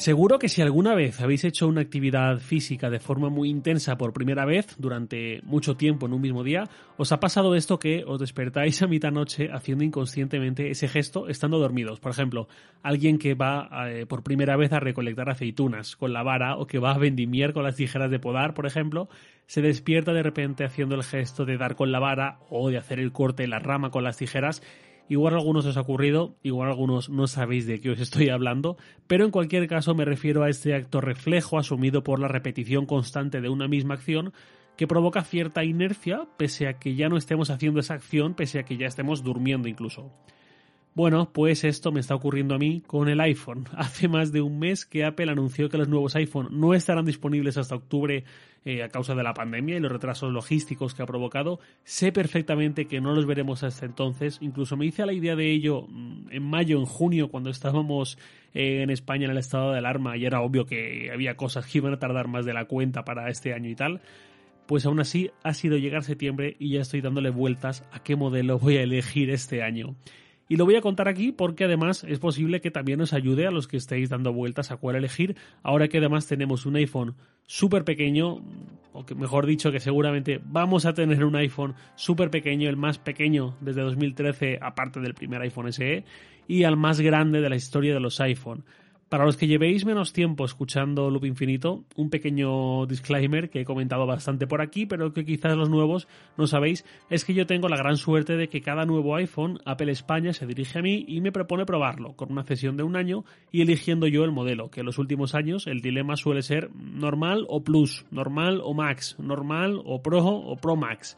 Seguro que si alguna vez habéis hecho una actividad física de forma muy intensa por primera vez durante mucho tiempo en un mismo día, os ha pasado esto que os despertáis a mitad noche haciendo inconscientemente ese gesto estando dormidos. Por ejemplo, alguien que va eh, por primera vez a recolectar aceitunas con la vara o que va a vendimiar con las tijeras de podar, por ejemplo, se despierta de repente haciendo el gesto de dar con la vara o de hacer el corte de la rama con las tijeras Igual a algunos os ha ocurrido, igual algunos no sabéis de qué os estoy hablando, pero en cualquier caso me refiero a este acto reflejo asumido por la repetición constante de una misma acción que provoca cierta inercia pese a que ya no estemos haciendo esa acción, pese a que ya estemos durmiendo incluso. Bueno, pues esto me está ocurriendo a mí con el iPhone. Hace más de un mes que Apple anunció que los nuevos iPhone no estarán disponibles hasta octubre eh, a causa de la pandemia y los retrasos logísticos que ha provocado. Sé perfectamente que no los veremos hasta entonces. Incluso me hice la idea de ello mm, en mayo, en junio, cuando estábamos eh, en España en el estado de alarma y era obvio que había cosas que iban a tardar más de la cuenta para este año y tal pues aún así ha sido llegar septiembre y ya estoy dándole vueltas a qué modelo voy a elegir este año. Y lo voy a contar aquí porque además es posible que también os ayude a los que estéis dando vueltas a cuál elegir, ahora que además tenemos un iPhone súper pequeño, o que mejor dicho que seguramente vamos a tener un iPhone súper pequeño, el más pequeño desde 2013 aparte del primer iPhone SE, y al más grande de la historia de los iPhone. Para los que llevéis menos tiempo escuchando Loop Infinito, un pequeño disclaimer que he comentado bastante por aquí, pero que quizás los nuevos no sabéis, es que yo tengo la gran suerte de que cada nuevo iPhone, Apple España se dirige a mí y me propone probarlo, con una cesión de un año y eligiendo yo el modelo, que en los últimos años el dilema suele ser normal o plus, normal o max, normal o pro o pro max.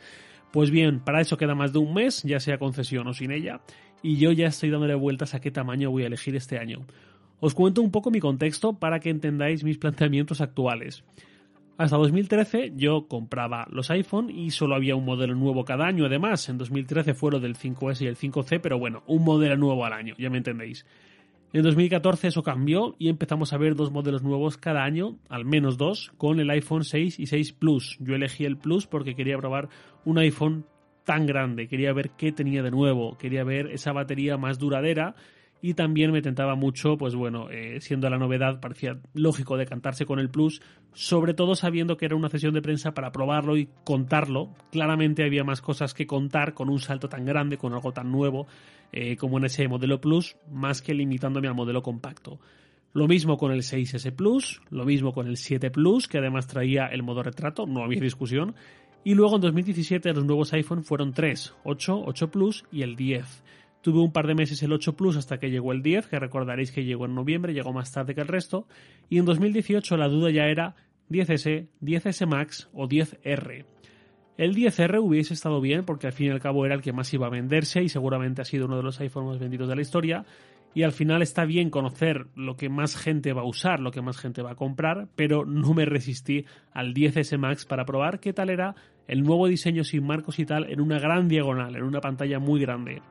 Pues bien, para eso queda más de un mes, ya sea concesión o sin ella, y yo ya estoy dándole vueltas a qué tamaño voy a elegir este año. Os cuento un poco mi contexto para que entendáis mis planteamientos actuales. Hasta 2013 yo compraba los iPhone y solo había un modelo nuevo cada año. Además, en 2013 fue del 5S y el 5C, pero bueno, un modelo nuevo al año, ya me entendéis. En 2014 eso cambió y empezamos a ver dos modelos nuevos cada año, al menos dos, con el iPhone 6 y 6 Plus. Yo elegí el Plus porque quería probar un iPhone tan grande, quería ver qué tenía de nuevo, quería ver esa batería más duradera y también me tentaba mucho, pues bueno, eh, siendo la novedad, parecía lógico decantarse con el Plus, sobre todo sabiendo que era una sesión de prensa para probarlo y contarlo. Claramente había más cosas que contar con un salto tan grande, con algo tan nuevo eh, como en ese modelo Plus, más que limitándome al modelo compacto. Lo mismo con el 6S Plus, lo mismo con el 7 Plus, que además traía el modo retrato, no había discusión. Y luego en 2017 los nuevos iPhone fueron 3, 8, 8 Plus y el 10. Tuve un par de meses el 8 Plus hasta que llegó el 10, que recordaréis que llegó en noviembre, llegó más tarde que el resto. Y en 2018 la duda ya era 10S, 10S Max o 10R. El 10R hubiese estado bien porque al fin y al cabo era el que más iba a venderse y seguramente ha sido uno de los iPhones más vendidos de la historia. Y al final está bien conocer lo que más gente va a usar, lo que más gente va a comprar, pero no me resistí al 10S Max para probar qué tal era el nuevo diseño sin marcos y tal en una gran diagonal, en una pantalla muy grande.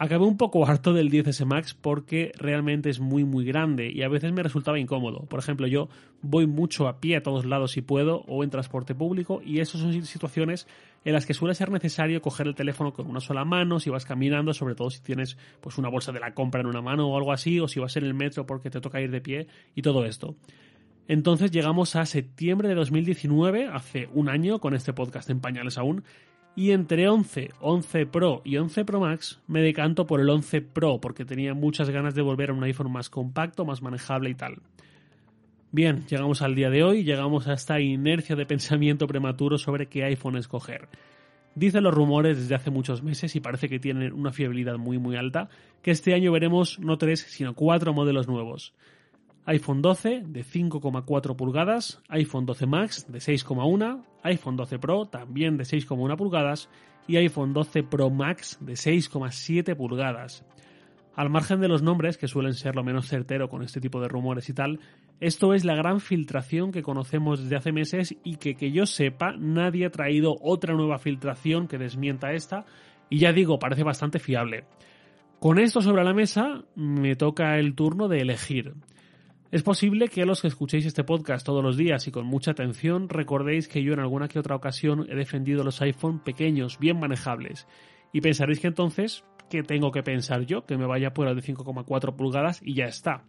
Acabé un poco harto del 10S Max porque realmente es muy muy grande y a veces me resultaba incómodo. Por ejemplo, yo voy mucho a pie a todos lados si puedo o en transporte público y esas son situaciones en las que suele ser necesario coger el teléfono con una sola mano si vas caminando, sobre todo si tienes pues una bolsa de la compra en una mano o algo así o si vas en el metro porque te toca ir de pie y todo esto. Entonces llegamos a septiembre de 2019, hace un año, con este podcast en pañales aún, y entre 11, 11 Pro y 11 Pro Max me decanto por el 11 Pro porque tenía muchas ganas de volver a un iPhone más compacto, más manejable y tal. Bien, llegamos al día de hoy, llegamos a esta inercia de pensamiento prematuro sobre qué iPhone escoger. Dicen los rumores desde hace muchos meses y parece que tienen una fiabilidad muy muy alta, que este año veremos no tres sino cuatro modelos nuevos iPhone 12 de 5,4 pulgadas, iPhone 12 Max de 6,1, iPhone 12 Pro también de 6,1 pulgadas y iPhone 12 Pro Max de 6,7 pulgadas. Al margen de los nombres, que suelen ser lo menos certero con este tipo de rumores y tal, esto es la gran filtración que conocemos desde hace meses y que que yo sepa nadie ha traído otra nueva filtración que desmienta esta y ya digo, parece bastante fiable. Con esto sobre la mesa me toca el turno de elegir. Es posible que los que escuchéis este podcast todos los días y con mucha atención recordéis que yo en alguna que otra ocasión he defendido los iPhone pequeños, bien manejables. Y pensaréis que entonces, ¿qué tengo que pensar yo? Que me vaya por el de 5,4 pulgadas y ya está.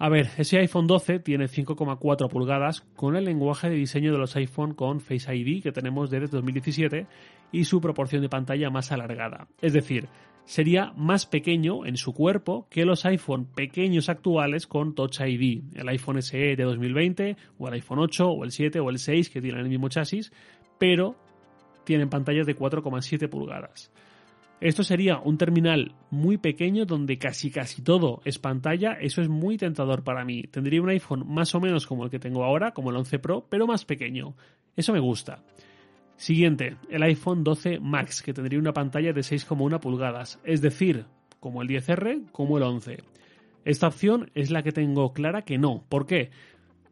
A ver, ese iPhone 12 tiene 5,4 pulgadas con el lenguaje de diseño de los iPhone con Face ID que tenemos desde 2017 y su proporción de pantalla más alargada. Es decir, sería más pequeño en su cuerpo que los iPhone pequeños actuales con Touch ID, el iPhone SE de 2020 o el iPhone 8 o el 7 o el 6 que tienen el mismo chasis, pero tienen pantallas de 4,7 pulgadas. Esto sería un terminal muy pequeño donde casi casi todo es pantalla, eso es muy tentador para mí. Tendría un iPhone más o menos como el que tengo ahora, como el 11 Pro, pero más pequeño. Eso me gusta. Siguiente, el iPhone 12 Max, que tendría una pantalla de 6,1 pulgadas, es decir, como el 10R, como el 11. Esta opción es la que tengo clara que no. ¿Por qué?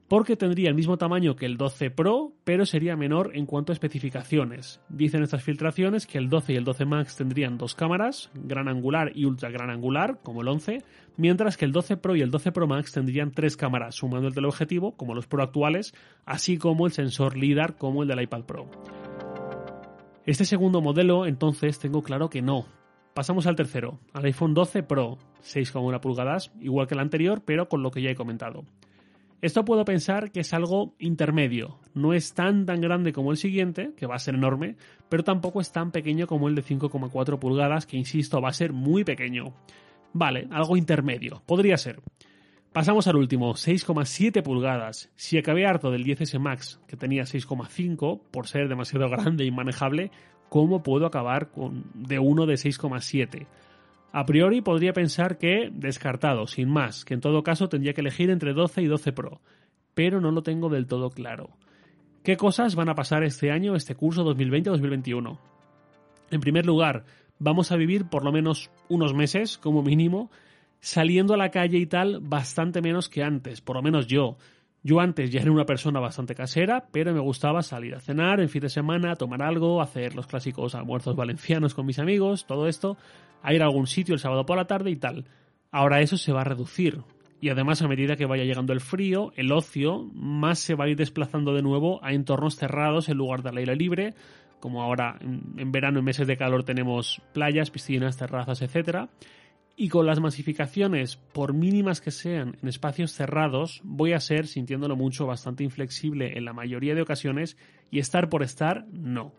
Porque tendría el mismo tamaño que el 12 Pro, pero sería menor en cuanto a especificaciones. Dicen estas filtraciones que el 12 y el 12 Max tendrían dos cámaras, gran angular y ultra gran angular, como el 11, mientras que el 12 Pro y el 12 Pro Max tendrían tres cámaras, sumando el teleobjetivo, como los Pro actuales, así como el sensor LIDAR, como el del iPad Pro. Este segundo modelo, entonces, tengo claro que no. Pasamos al tercero, al iPhone 12 Pro, 6,1 pulgadas, igual que el anterior, pero con lo que ya he comentado. Esto puedo pensar que es algo intermedio. No es tan tan grande como el siguiente, que va a ser enorme, pero tampoco es tan pequeño como el de 5,4 pulgadas, que insisto, va a ser muy pequeño. Vale, algo intermedio. Podría ser. Pasamos al último, 6,7 pulgadas. Si acabé harto del 10S Max, que tenía 6,5, por ser demasiado grande e inmanejable, ¿cómo puedo acabar con de uno de 6,7? A priori podría pensar que descartado, sin más, que en todo caso tendría que elegir entre 12 y 12 Pro, pero no lo tengo del todo claro. ¿Qué cosas van a pasar este año, este curso 2020-2021? En primer lugar, vamos a vivir por lo menos unos meses, como mínimo, saliendo a la calle y tal bastante menos que antes, por lo menos yo. Yo antes ya era una persona bastante casera, pero me gustaba salir a cenar en fin de semana, tomar algo, hacer los clásicos almuerzos valencianos con mis amigos, todo esto, a ir a algún sitio el sábado por la tarde y tal. Ahora eso se va a reducir. Y además a medida que vaya llegando el frío, el ocio, más se va a ir desplazando de nuevo a entornos cerrados en lugar del aire libre, como ahora en, verano en meses de calor tenemos playas, piscinas, terrazas, etcétera y con las masificaciones, por mínimas que sean, en espacios cerrados, voy a ser, sintiéndolo mucho, bastante inflexible en la mayoría de ocasiones y estar por estar, no.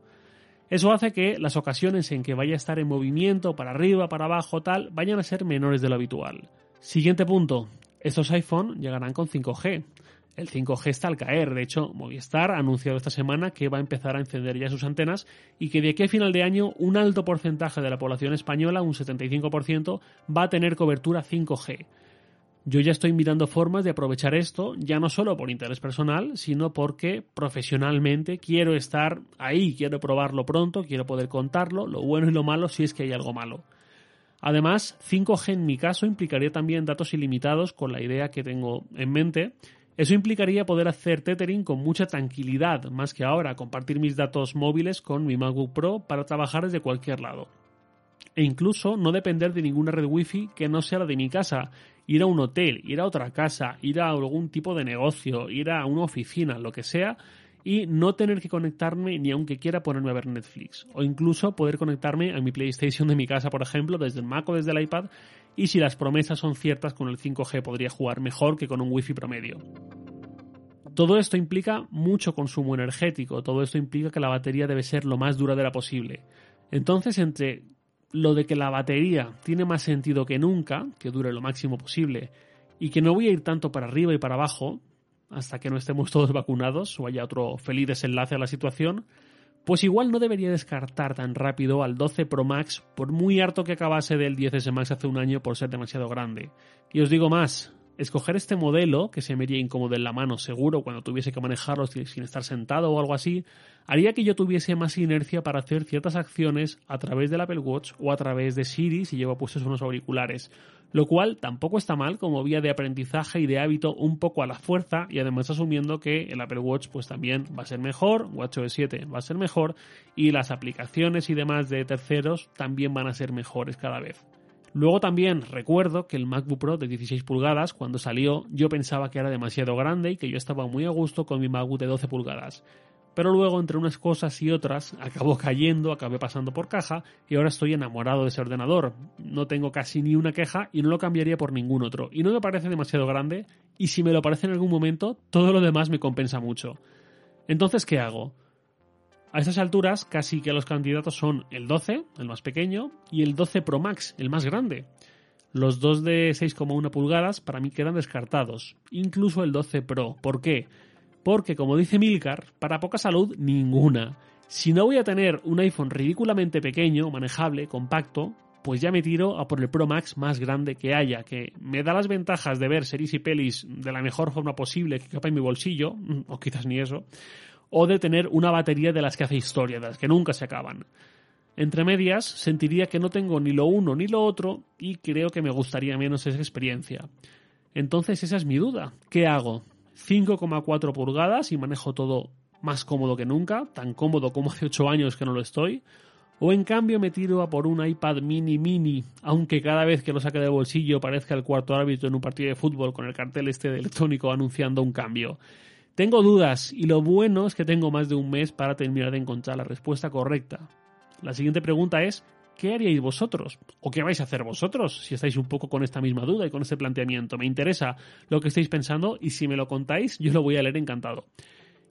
Eso hace que las ocasiones en que vaya a estar en movimiento, para arriba, para abajo, tal, vayan a ser menores de lo habitual. Siguiente punto. Estos iPhone llegarán con 5G el 5G está al caer. De hecho, Movistar ha anunciado esta semana que va a empezar a encender ya sus antenas y que de aquí a final de año un alto porcentaje de la población española, un 75%, va a tener cobertura 5G. Yo ya estoy mirando formas de aprovechar esto, ya no solo por interés personal, sino porque profesionalmente quiero estar ahí, quiero probarlo pronto, quiero poder contarlo, lo bueno y lo malo si es que hay algo malo. Además, 5G en mi caso implicaría también datos ilimitados con la idea que tengo en mente eso implicaría poder hacer tethering con mucha tranquilidad, más que ahora compartir mis datos móviles con mi MacBook Pro para trabajar desde cualquier lado. E incluso no depender de ninguna red wifi que no sea la de mi casa, ir a un hotel, ir a otra casa, ir a algún tipo de negocio, ir a una oficina, lo que sea, y no tener que conectarme ni aunque quiera ponerme a ver Netflix. O incluso poder conectarme a mi PlayStation de mi casa, por ejemplo, desde el Mac o desde el iPad y si las promesas son ciertas con el 5G podría jugar mejor que con un Wi-Fi promedio. Todo esto implica mucho consumo energético, todo esto implica que la batería debe ser lo más duradera posible. Entonces, entre lo de que la batería tiene más sentido que nunca, que dure lo máximo posible, y que no voy a ir tanto para arriba y para abajo, hasta que no estemos todos vacunados o haya otro feliz desenlace a la situación, pues igual no debería descartar tan rápido al 12 Pro Max por muy harto que acabase del 10S Max hace un año por ser demasiado grande. Y os digo más, escoger este modelo, que se me haría incómodo en la mano seguro cuando tuviese que manejarlo sin estar sentado o algo así, haría que yo tuviese más inercia para hacer ciertas acciones a través del Apple Watch o a través de Siri si llevo puestos unos auriculares lo cual tampoco está mal como vía de aprendizaje y de hábito un poco a la fuerza y además asumiendo que el Apple Watch pues también va a ser mejor, WatchOS 7 va a ser mejor y las aplicaciones y demás de terceros también van a ser mejores cada vez. Luego también recuerdo que el MacBook Pro de 16 pulgadas, cuando salió, yo pensaba que era demasiado grande y que yo estaba muy a gusto con mi MacBook de 12 pulgadas. Pero luego, entre unas cosas y otras, acabó cayendo, acabé pasando por caja y ahora estoy enamorado de ese ordenador. No tengo casi ni una queja y no lo cambiaría por ningún otro. Y no me parece demasiado grande y si me lo parece en algún momento, todo lo demás me compensa mucho. Entonces, ¿qué hago? A estas alturas, casi que los candidatos son el 12, el más pequeño, y el 12 Pro Max, el más grande. Los dos de 6,1 pulgadas para mí quedan descartados, incluso el 12 Pro. ¿Por qué? Porque, como dice Milcar, para poca salud, ninguna. Si no voy a tener un iPhone ridículamente pequeño, manejable, compacto, pues ya me tiro a por el Pro Max más grande que haya, que me da las ventajas de ver series y pelis de la mejor forma posible que capa en mi bolsillo, o quizás ni eso, o de tener una batería de las que hace historia, de las que nunca se acaban. Entre medias, sentiría que no tengo ni lo uno ni lo otro y creo que me gustaría menos esa experiencia. Entonces esa es mi duda. ¿Qué hago? 5,4 pulgadas y manejo todo más cómodo que nunca, tan cómodo como hace 8 años que no lo estoy. O en cambio me tiro a por un iPad mini mini, aunque cada vez que lo saque del bolsillo parezca el cuarto árbitro en un partido de fútbol con el cartel este de electrónico anunciando un cambio. Tengo dudas y lo bueno es que tengo más de un mes para terminar de encontrar la respuesta correcta. La siguiente pregunta es, ¿qué haríais vosotros? ¿O qué vais a hacer vosotros si estáis un poco con esta misma duda y con este planteamiento? Me interesa lo que estáis pensando y si me lo contáis yo lo voy a leer encantado.